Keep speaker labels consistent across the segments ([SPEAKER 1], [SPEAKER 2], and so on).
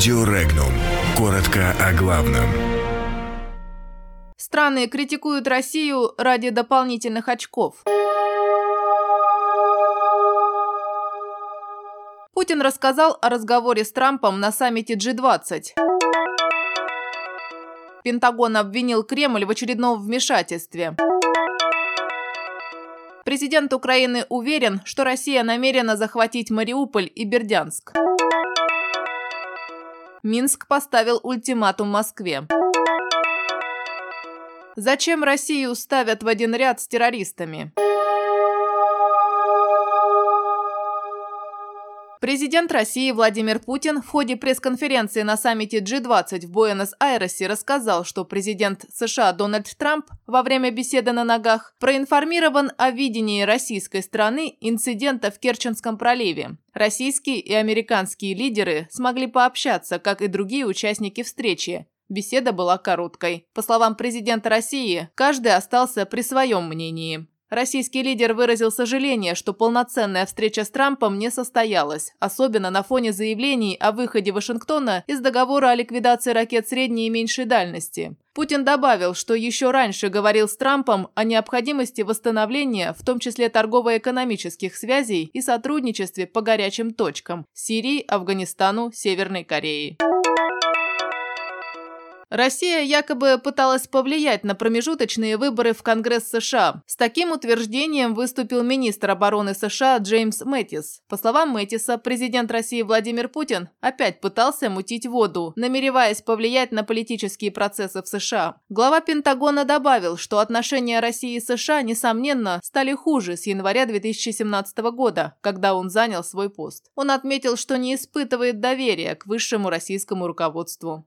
[SPEAKER 1] Радио Регнум. Коротко о главном.
[SPEAKER 2] Страны критикуют Россию ради дополнительных очков. Путин рассказал о разговоре с Трампом на саммите G20. Пентагон обвинил Кремль в очередном вмешательстве. Президент Украины уверен, что Россия намерена захватить Мариуполь и Бердянск. Минск поставил ультиматум Москве. Зачем Россию ставят в один ряд с террористами? Президент России Владимир Путин в ходе пресс-конференции на саммите G20 в Буэнос-Айресе рассказал, что президент США Дональд Трамп во время беседы на ногах проинформирован о видении российской страны инцидента в Керченском проливе. Российские и американские лидеры смогли пообщаться, как и другие участники встречи. Беседа была короткой. По словам президента России, каждый остался при своем мнении. Российский лидер выразил сожаление, что полноценная встреча с Трампом не состоялась, особенно на фоне заявлений о выходе Вашингтона из договора о ликвидации ракет средней и меньшей дальности. Путин добавил, что еще раньше говорил с Трампом о необходимости восстановления, в том числе торгово-экономических связей и сотрудничестве по горячим точкам – Сирии, Афганистану, Северной Корее. Россия якобы пыталась повлиять на промежуточные выборы в Конгресс США. С таким утверждением выступил министр обороны США Джеймс Мэттис. По словам Мэттиса, президент России Владимир Путин опять пытался мутить воду, намереваясь повлиять на политические процессы в США. Глава Пентагона добавил, что отношения России и США, несомненно, стали хуже с января 2017 года, когда он занял свой пост. Он отметил, что не испытывает доверия к высшему российскому руководству.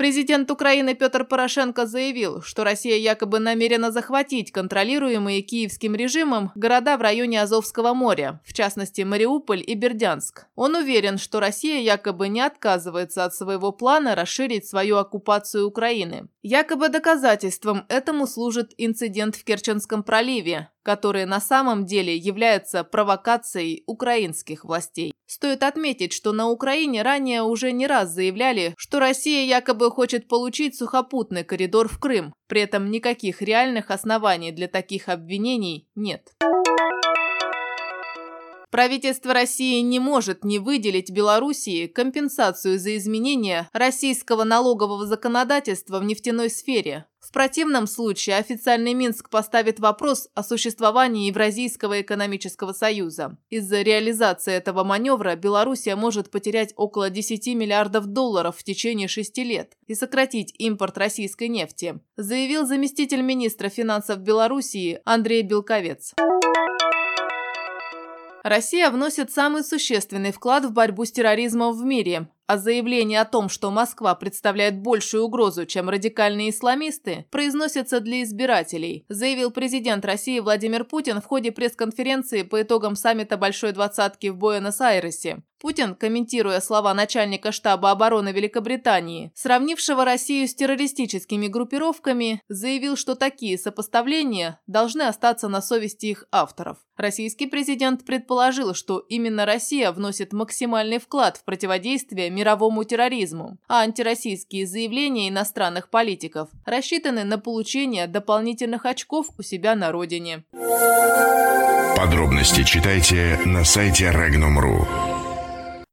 [SPEAKER 2] Президент Украины Петр Порошенко заявил, что Россия якобы намерена захватить контролируемые киевским режимом города в районе Азовского моря, в частности Мариуполь и Бердянск. Он уверен, что Россия якобы не отказывается от своего плана расширить свою оккупацию Украины. Якобы доказательством этому служит инцидент в Керченском проливе, который на самом деле является провокацией украинских властей. Стоит отметить, что на Украине ранее уже не раз заявляли, что Россия якобы хочет получить сухопутный коридор в Крым, при этом никаких реальных оснований для таких обвинений нет. Правительство России не может не выделить Белоруссии компенсацию за изменения российского налогового законодательства в нефтяной сфере. В противном случае официальный Минск поставит вопрос о существовании Евразийского экономического союза. Из-за реализации этого маневра Белоруссия может потерять около 10 миллиардов долларов в течение шести лет и сократить импорт российской нефти, заявил заместитель министра финансов Белоруссии Андрей Белковец. Россия вносит самый существенный вклад в борьбу с терроризмом в мире, а заявление о том, что Москва представляет большую угрозу, чем радикальные исламисты, произносится для избирателей, заявил президент России Владимир Путин в ходе пресс-конференции по итогам саммита Большой Двадцатки в Буэнос-Айресе. Путин, комментируя слова начальника штаба обороны Великобритании, сравнившего Россию с террористическими группировками, заявил, что такие сопоставления должны остаться на совести их авторов. Российский президент предположил, что именно Россия вносит максимальный вклад в противодействие мировому терроризму, а антироссийские заявления иностранных политиков рассчитаны на получение дополнительных очков у себя на родине.
[SPEAKER 1] Подробности читайте на сайте Regnum.ru.